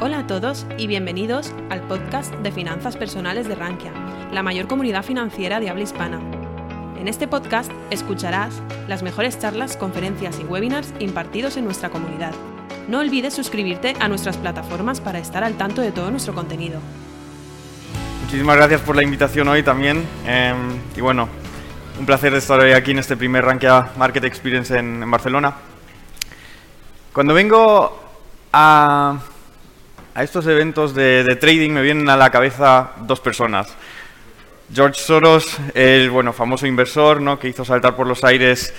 Hola a todos y bienvenidos al podcast de finanzas personales de Rankia, la mayor comunidad financiera de habla hispana. En este podcast escucharás las mejores charlas, conferencias y webinars impartidos en nuestra comunidad. No olvides suscribirte a nuestras plataformas para estar al tanto de todo nuestro contenido. Muchísimas gracias por la invitación hoy también. Eh, y bueno, un placer estar hoy aquí en este primer Rankia Market Experience en, en Barcelona. Cuando vengo a, a estos eventos de, trading me vienen a la cabeza dos personas. George Soros, el bueno, famoso inversor ¿no? que hizo saltar por los aires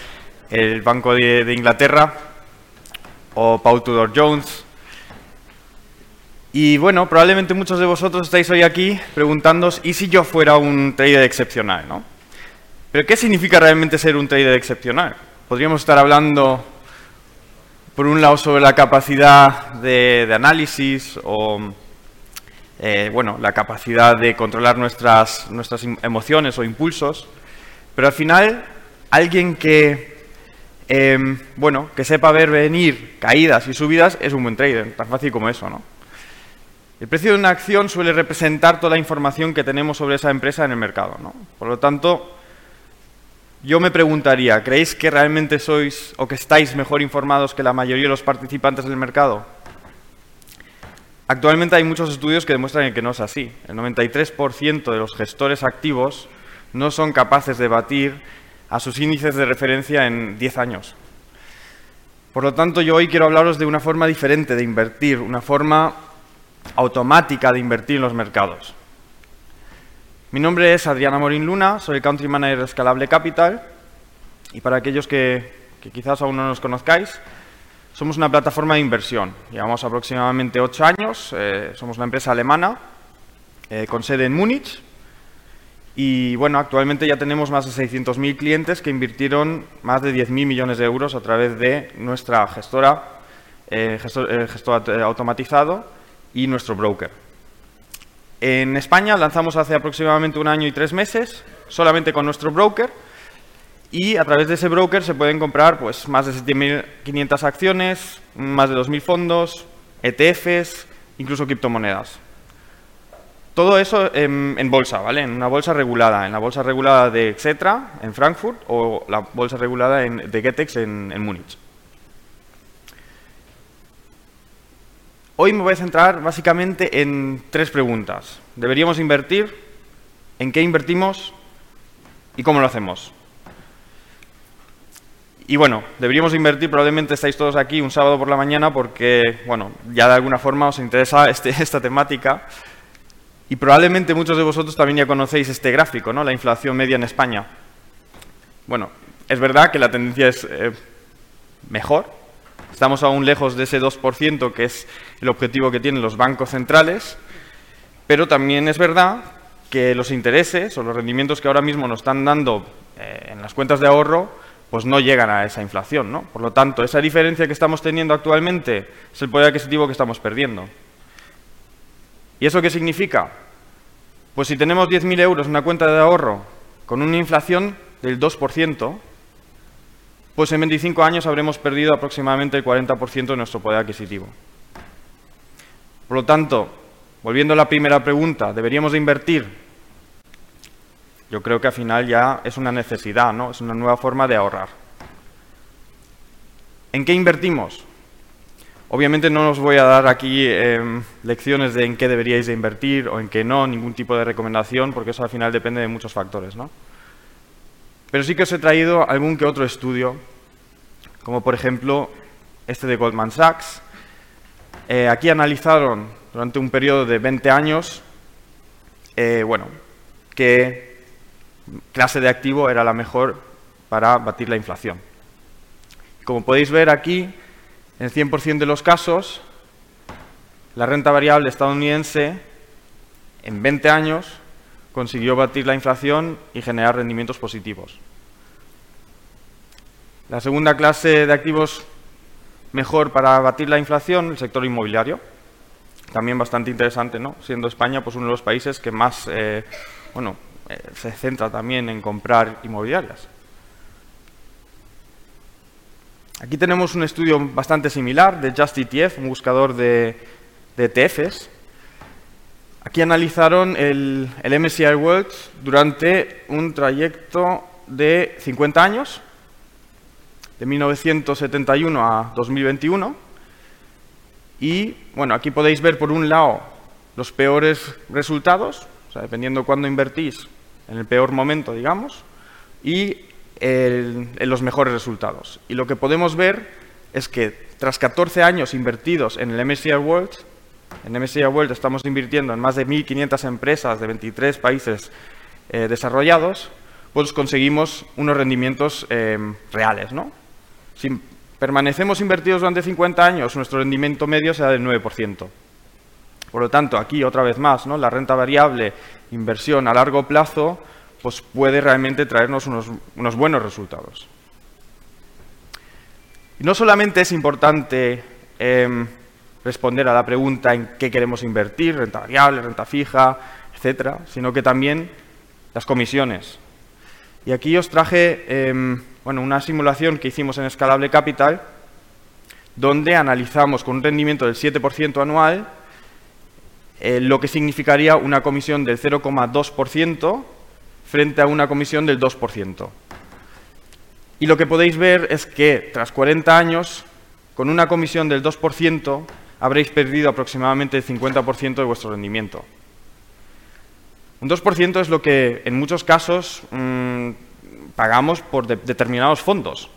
el Banco de, de Inglaterra, o Paul Tudor Jones. Y bueno, probablemente muchos de vosotros estáis hoy aquí preguntándoos, ¿y si yo fuera un trader excepcional? ¿no? Pero ¿qué significa realmente ser un trader excepcional? Podríamos estar hablando, por un lado, sobre la capacidad de, análisis o, eh, bueno, la capacidad de controlar nuestras, nuestras emociones o impulsos, pero al final, alguien que, eh, bueno, que sepa ver venir caídas y subidas es un buen trader, tan fácil como eso, ¿no? El precio de una acción suele representar toda la información que tenemos sobre esa empresa en el mercado, ¿no? Por lo tanto, yo me preguntaría, ¿creéis que realmente sois o que estáis mejor informados que la mayoría de los participantes del mercado? Actualmente hay muchos estudios que demuestran que no es así. El 93% de los gestores activos no son capaces de batir a sus índices de referencia en 10 años. Por lo tanto, yo hoy quiero hablaros de una forma diferente de invertir, una forma automática de invertir en los mercados. Mi nombre es Adriana Morín Luna, soy el Country Manager de Escalable Capital y para aquellos que, quizás aún no nos conozcáis, somos una plataforma de inversión. Llevamos aproximadamente ocho años, eh, somos una empresa alemana eh, con sede en Múnich y bueno, actualmente ya tenemos más de 600.000 clientes que invirtieron más de 10.000 millones de euros a través de nuestra gestora, eh, gestor, gestor automatizado y nuestro broker. En España lanzamos hace aproximadamente un año y tres meses, solamente con nuestro broker, y a través de ese broker se pueden comprar pues, más de 7.500 acciones, más de 2.000 fondos, ETFs, incluso criptomonedas. Todo eso en, en, bolsa, ¿vale? En una bolsa regulada, en la bolsa regulada de Xetra, en Frankfurt, o la bolsa regulada de Getex en Múnich. Hoy me voy a centrar básicamente en tres preguntas. ¿Deberíamos invertir? ¿En qué invertimos? ¿Y cómo lo hacemos? Y bueno, deberíamos invertir, probablemente estáis todos aquí un sábado por la mañana porque, bueno, ya de alguna forma os interesa este, esta temática. Y probablemente muchos de vosotros también ya conocéis este gráfico, ¿no? La inflación media en España. Bueno, es verdad que la tendencia es eh, mejor, Estamos aún lejos de ese 2% que es el objetivo que tienen los bancos centrales, pero también es verdad que los intereses o los rendimientos que ahora mismo nos están dando eh, en las cuentas de ahorro pues no llegan a esa inflación. ¿no? Por lo tanto, esa diferencia que estamos teniendo actualmente es el poder adquisitivo que estamos perdiendo. ¿Y eso qué significa? Pues si tenemos 10.000 euros en una cuenta de ahorro con una inflación del 2%, pues en 25 años habremos perdido aproximadamente el 40% de nuestro poder adquisitivo. Por lo tanto, volviendo a la primera pregunta, ¿deberíamos de invertir? Yo creo que al final ya es una necesidad, ¿no? Es una nueva forma de ahorrar. ¿En qué invertimos? Obviamente no os voy a dar aquí eh, lecciones de en qué deberíais de invertir o en qué no, ningún tipo de recomendación, porque eso al final depende de muchos factores, ¿no? Pero sí que os he traído algún que otro estudio, como por ejemplo este de Goldman Sachs. Eh, aquí analizaron durante un periodo de 20 años, eh, bueno, qué clase de activo era la mejor para batir la inflación. Como podéis ver aquí, en el 100% de los casos, la renta variable estadounidense en 20 años consiguió batir la inflación y generar rendimientos positivos. La segunda clase de activos mejor para batir la inflación, el sector inmobiliario. También bastante interesante, ¿no? Siendo España pues, uno de los países que más eh, bueno, eh, se centra también en comprar inmobiliarias. Aquí tenemos un estudio bastante similar de JustETF, un buscador de, de ETFs. Aquí analizaron el, el MSCI World durante un trayecto de 50 años, de 1971 a 2021. Y bueno, aquí podéis ver por un lado los peores resultados, o sea, dependiendo cuándo invertís, en el peor momento, digamos, y en los mejores resultados. Y lo que podemos ver es que tras 14 años invertidos en el MSCI World, en MSCI World estamos invirtiendo en más de 1.500 empresas de 23 países eh, desarrollados, pues conseguimos unos rendimientos eh, reales. ¿no? Si permanecemos invertidos durante 50 años, nuestro rendimiento medio será del 9%. Por lo tanto, aquí otra vez más, ¿no? la renta variable, inversión a largo plazo, pues puede realmente traernos unos, buenos resultados. Y no solamente es importante em, responder a la pregunta en qué queremos invertir, renta variable, renta fija, etcétera, sino que también las comisiones. Y aquí os traje em, bueno, una simulación que hicimos en Escalable Capital, donde analizamos con un rendimiento del 7% anual eh, lo que significaría una comisión del 0,2% frente a una comisión del 2%. Y lo que podéis ver es que tras 40 años, con una comisión del 2%, habréis perdido aproximadamente el 50% de vuestro rendimiento. Un 2% es lo que en muchos casos mm, pagamos por determinados fondos.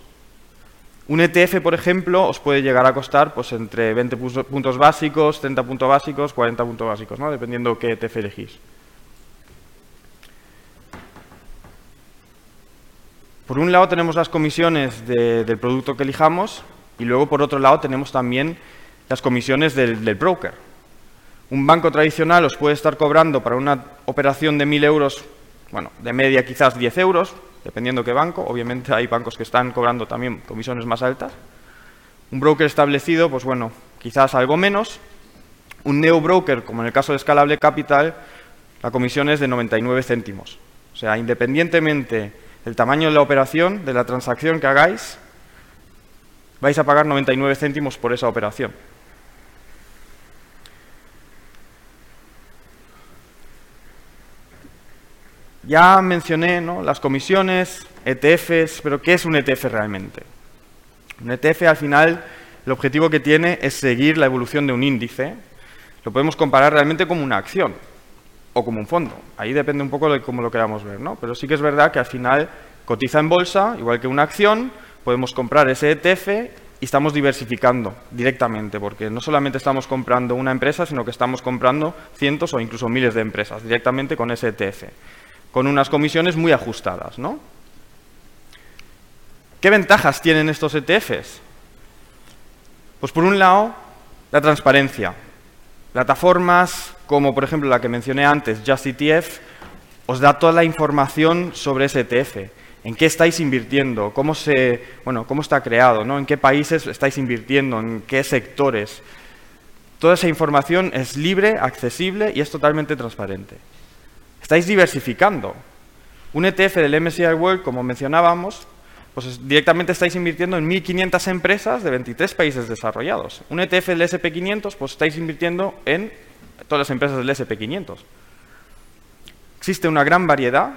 Un ETF, por ejemplo, os puede llegar a costar pues, entre 20 puntos básicos, 30 puntos básicos, 40 puntos básicos, ¿no? dependiendo qué ETF elegís. Por un lado tenemos las comisiones del producto que elijamos y luego por otro lado tenemos también las comisiones del, broker. Un banco tradicional os puede estar cobrando para una operación de 1.000 euros, bueno, de media quizás 10 euros, dependiendo qué banco. Obviamente hay bancos que están cobrando también comisiones más altas. Un broker establecido, pues bueno, quizás algo menos. Un neo broker, como en el caso de Scalable Capital, la comisión es de 99 céntimos. O sea, independientemente del tamaño de la operación, de la transacción que hagáis, vais a pagar 99 céntimos por esa operación. Ya mencioné las comisiones, ETFs, pero ¿qué es un ETF realmente? Un ETF al final el objetivo que tiene es seguir la evolución de un índice. Lo podemos comparar realmente como una acción o como un fondo. Ahí depende un poco de cómo lo queramos ver, ¿no? Pero sí que es verdad que al final cotiza en bolsa, igual que una acción, podemos comprar ese ETF y estamos diversificando directamente, porque no solamente estamos comprando una empresa, sino que estamos comprando cientos o incluso miles de empresas directamente con ese ETF con unas comisiones muy ajustadas. ¿no? ¿Qué ventajas tienen estos ETFs? Pues por un lado, la transparencia. Plataformas como por ejemplo la que mencioné antes, JustETF, os da toda la información sobre ese ETF. En qué estáis invirtiendo, cómo, se, bueno, cómo está creado, ¿no? en qué países estáis invirtiendo, en qué sectores. Toda esa información es libre, accesible y es totalmente transparente. Estáis diversificando. Un ETF del MSCI World, como mencionábamos, pues directamente estáis invirtiendo en 1.500 empresas de 23 países desarrollados. Un ETF del SP500, pues estáis invirtiendo en todas las empresas del SP500. Existe una gran variedad.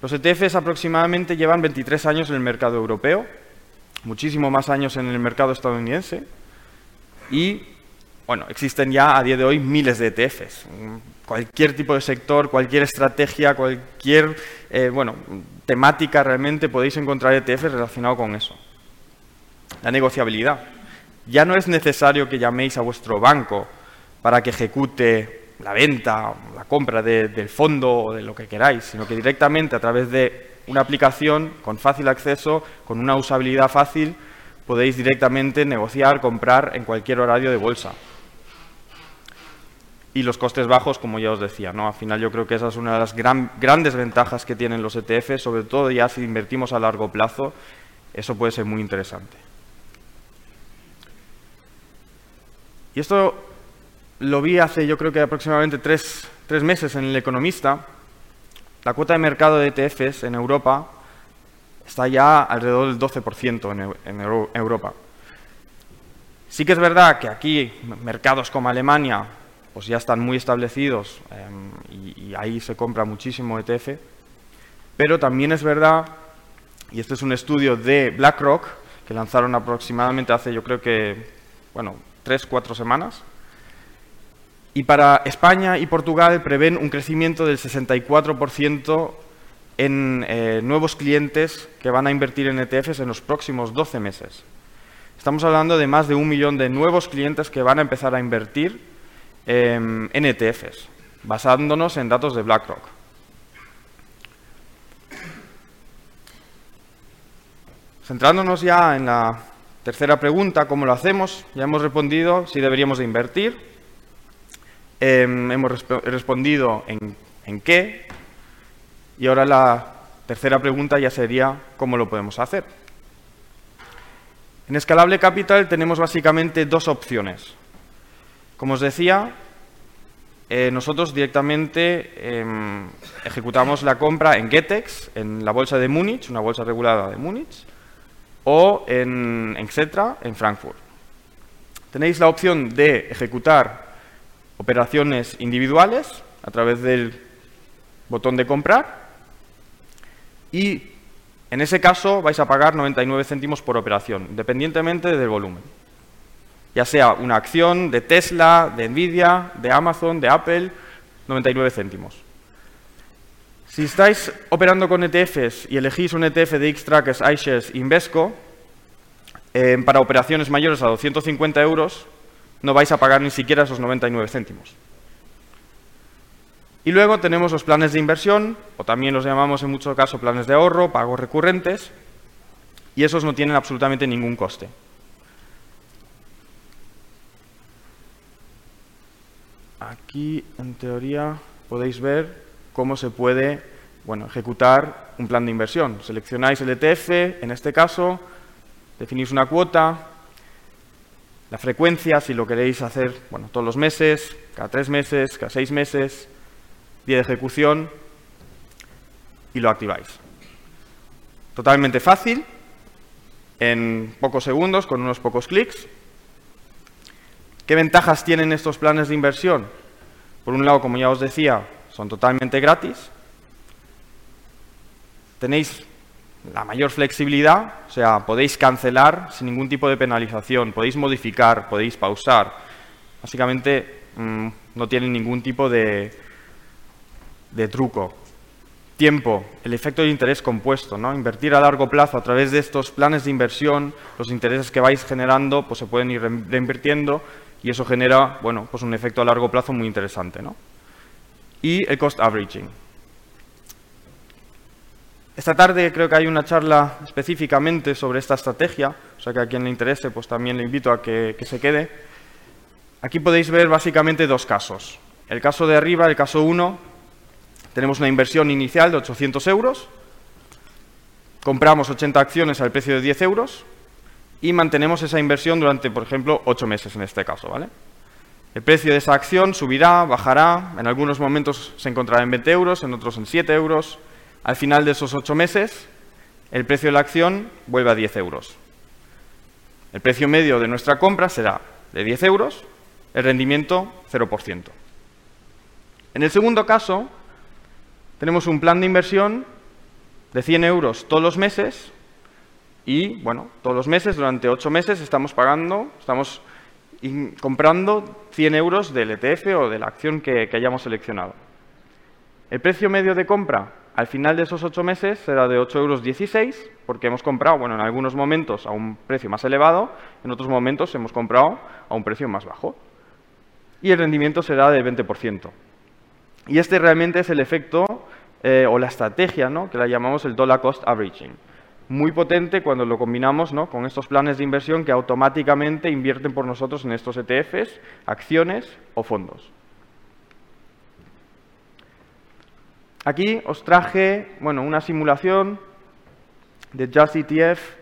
Los ETFs aproximadamente llevan 23 años en el mercado europeo, muchísimo más años en el mercado estadounidense y bueno, existen ya a día de hoy miles de ETFs. Cualquier tipo de sector, cualquier estrategia, cualquier eh, bueno, temática realmente podéis encontrar ETFs relacionados con eso. La negociabilidad. Ya no es necesario que llaméis a vuestro banco para que ejecute la venta, la compra del fondo o de lo que queráis, sino que directamente a través de una aplicación con fácil acceso, con una usabilidad fácil, podéis directamente negociar, comprar en cualquier horario de bolsa y los costes bajos, como ya os decía. ¿no? Al final yo creo que esa es una de las grandes ventajas que tienen los ETF, sobre todo ya si invertimos a largo plazo, eso puede ser muy interesante. Y esto lo vi hace yo creo que aproximadamente tres, meses en El Economista. La cuota de mercado de ETFs en Europa está ya alrededor del 12% en, en Europa. Sí que es verdad que aquí mercados como Alemania pues ya están muy establecidos em, y, ahí se compra muchísimo ETF, pero también es verdad, y este es un estudio de BlackRock, que lanzaron aproximadamente hace yo creo que, bueno, tres, cuatro semanas, y para España y Portugal prevén un crecimiento del 64% en eh, nuevos clientes que van a invertir en ETFs en los próximos 12 meses. Estamos hablando de más de un millón de nuevos clientes que van a empezar a invertir em, en ETFs, basándonos en datos de BlackRock. Centrándonos ya en la tercera pregunta, ¿cómo lo hacemos? Ya hemos respondido si deberíamos de invertir. Em, hemos respondido en, en qué, y ahora la tercera pregunta ya sería cómo lo podemos hacer. En Escalable Capital tenemos básicamente dos opciones. Como os decía, eh, nosotros directamente em, ejecutamos la compra en Getex, en la bolsa de Múnich, una bolsa regulada de Múnich, o en, en Xetra, en Frankfurt. Tenéis la opción de ejecutar operaciones individuales a través del botón de comprar y en ese caso vais a pagar 99 céntimos por operación, independientemente del volumen. Ya sea una acción de Tesla, de Nvidia, de Amazon, de Apple, 99 céntimos. Si estáis operando con ETFs y elegís un ETF de Xtrackers, iShares, Invesco, eh, para operaciones mayores a 250 euros, no vais a pagar ni siquiera esos 99 céntimos. Y luego tenemos los planes de inversión, o también los llamamos en muchos casos planes de ahorro, pagos recurrentes, y esos no tienen absolutamente ningún coste. Aquí, en teoría, podéis ver cómo se puede bueno, ejecutar un plan de inversión. Seleccionáis el ETF, en este caso, definís una cuota, la frecuencia, si lo queréis hacer bueno, todos los meses, cada tres meses, cada seis meses, día de ejecución y lo activáis. Totalmente fácil, en pocos segundos, con unos pocos clics. ¿Qué ventajas tienen estos planes de inversión? Por un lado, como ya os decía, son totalmente gratis. Tenéis la mayor flexibilidad, o sea, podéis cancelar sin ningún tipo de penalización, podéis modificar, podéis pausar. Básicamente mm, no tienen ningún tipo de, de truco. Tiempo, el efecto de interés compuesto, ¿no? Invertir a largo plazo a través de estos planes de inversión, los intereses que vais generando, pues se pueden ir reinvirtiendo y eso genera, bueno, pues un efecto a largo plazo muy interesante, ¿no? Y el cost averaging. Esta tarde creo que hay una charla específicamente sobre esta estrategia, o sea que a quien le interese, pues también le invito a que, que se quede. Aquí podéis ver básicamente dos casos. El caso de arriba, el caso 1, tenemos una inversión inicial de 800 euros, compramos 80 acciones al precio de 10 euros y mantenemos esa inversión durante, por ejemplo, 8 meses en este caso. ¿vale? El precio de esa acción subirá, bajará, en algunos momentos se encontrará en 20 euros, en otros en 7 euros. Al final de esos 8 meses, el precio de la acción vuelve a 10 euros. El precio medio de nuestra compra será de 10 euros, el rendimiento 0%. En el segundo caso, tenemos un plan de inversión de 100 euros todos los meses y, bueno, todos los meses, durante 8 meses, estamos pagando, estamos comprando 100 euros del ETF o de la acción que, hayamos seleccionado. El precio medio de compra al final de esos 8 meses será de 8,16 euros, porque hemos comprado, bueno, en algunos momentos a un precio más elevado, en otros momentos hemos comprado a un precio más bajo. Y el rendimiento será del 20%. Y este realmente es el efecto eh, o la estrategia ¿no? que la llamamos el dollar cost averaging. Muy potente cuando lo combinamos ¿no? con estos planes de inversión que automáticamente invierten por nosotros en estos ETFs, acciones o fondos. Aquí os traje bueno, una simulación de Just ETF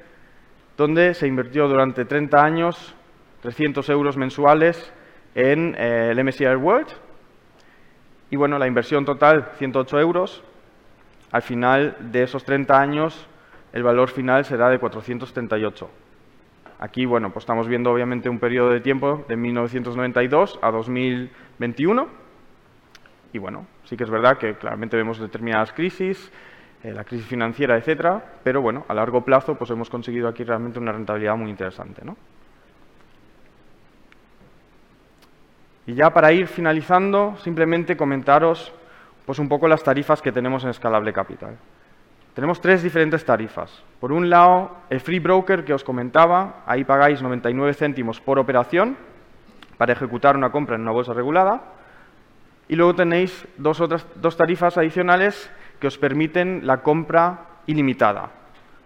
donde se invirtió durante 30 años 300 euros mensuales en eh, el MSCI World y bueno, la inversión total, 108 euros. Al final de esos 30 años, el valor final será de 438. Aquí, bueno, pues estamos viendo obviamente un periodo de tiempo de 1992 a 2021. Y bueno, sí que es verdad que claramente vemos determinadas crisis, eh, la crisis financiera, etcétera, pero bueno, a largo plazo pues hemos conseguido aquí realmente una rentabilidad muy interesante, ¿no? Y ya para ir finalizando, simplemente comentaros pues un poco las tarifas que tenemos en Escalable Capital. Tenemos tres diferentes tarifas. Por un lado, el free broker que os comentaba, ahí pagáis 99 céntimos por operación para ejecutar una compra en una bolsa regulada. Y luego tenéis dos, otras, dos tarifas adicionales que os permiten la compra ilimitada.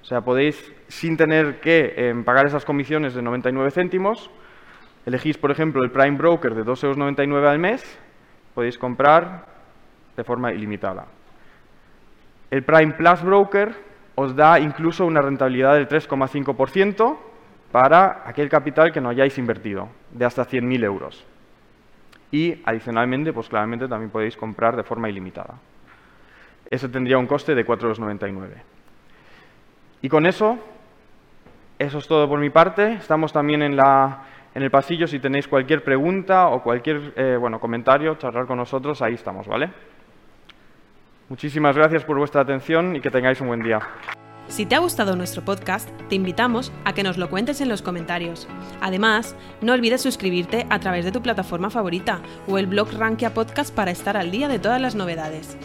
O sea, podéis, sin tener que eh, pagar esas comisiones de 99 céntimos, elegís, por ejemplo, el Prime Broker de 2,99 euros al mes, podéis comprar de forma ilimitada. El Prime Plus Broker os da incluso una rentabilidad del 3,5% para aquel capital que no hayáis invertido, de hasta 100.000 euros. Y adicionalmente, pues claramente también podéis comprar de forma ilimitada. Ese tendría un coste de 4,99 Y con eso, eso es todo por mi parte. Estamos también en el pasillo si tenéis cualquier pregunta o cualquier eh, bueno, comentario, charlar con nosotros, ahí estamos, ¿vale? Muchísimas gracias por vuestra atención y que tengáis un buen día. Si te ha gustado nuestro podcast, te invitamos a que nos lo cuentes en los comentarios. Además, no olvides suscribirte a través de tu plataforma favorita o el blog Rankia Podcast para estar al día de todas las novedades.